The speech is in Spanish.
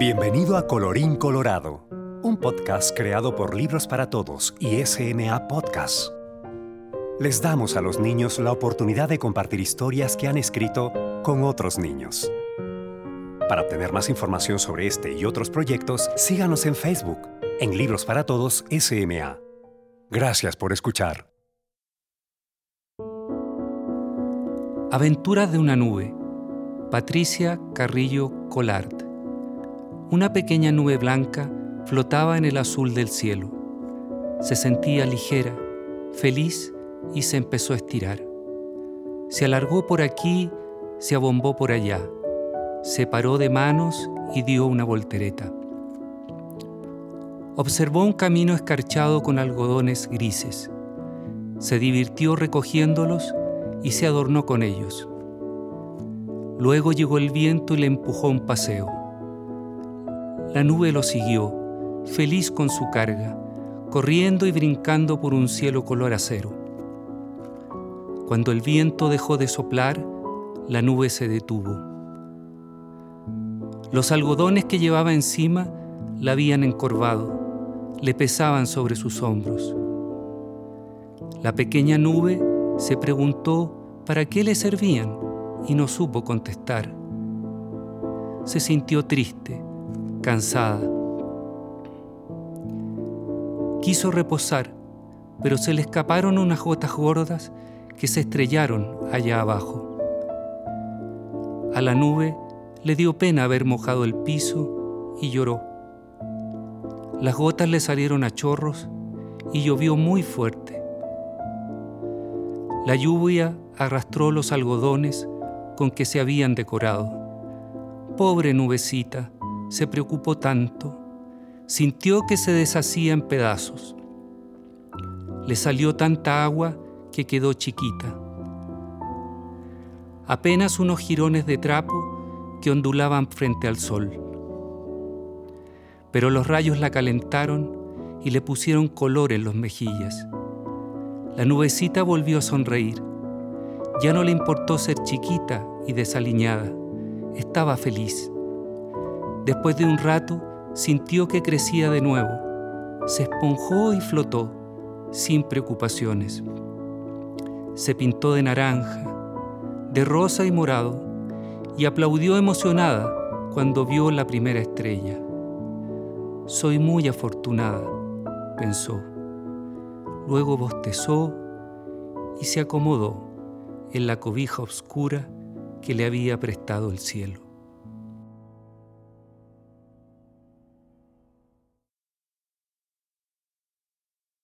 Bienvenido a Colorín Colorado, un podcast creado por Libros para Todos y SMA Podcast. Les damos a los niños la oportunidad de compartir historias que han escrito con otros niños. Para obtener más información sobre este y otros proyectos, síganos en Facebook, en Libros para Todos SMA. Gracias por escuchar. Aventuras de una nube. Patricia Carrillo Colart. Una pequeña nube blanca flotaba en el azul del cielo. Se sentía ligera, feliz y se empezó a estirar. Se alargó por aquí, se abombó por allá, se paró de manos y dio una voltereta. Observó un camino escarchado con algodones grises. Se divirtió recogiéndolos y se adornó con ellos. Luego llegó el viento y le empujó un paseo. La nube lo siguió, feliz con su carga, corriendo y brincando por un cielo color acero. Cuando el viento dejó de soplar, la nube se detuvo. Los algodones que llevaba encima la habían encorvado, le pesaban sobre sus hombros. La pequeña nube se preguntó para qué le servían y no supo contestar. Se sintió triste cansada. Quiso reposar, pero se le escaparon unas gotas gordas que se estrellaron allá abajo. A la nube le dio pena haber mojado el piso y lloró. Las gotas le salieron a chorros y llovió muy fuerte. La lluvia arrastró los algodones con que se habían decorado. Pobre nubecita, se preocupó tanto, sintió que se deshacía en pedazos. Le salió tanta agua que quedó chiquita. Apenas unos jirones de trapo que ondulaban frente al sol. Pero los rayos la calentaron y le pusieron color en los mejillas. La nubecita volvió a sonreír. Ya no le importó ser chiquita y desaliñada. Estaba feliz. Después de un rato, sintió que crecía de nuevo. Se esponjó y flotó, sin preocupaciones. Se pintó de naranja, de rosa y morado, y aplaudió emocionada cuando vio la primera estrella. Soy muy afortunada, pensó. Luego bostezó y se acomodó en la cobija oscura que le había prestado el cielo.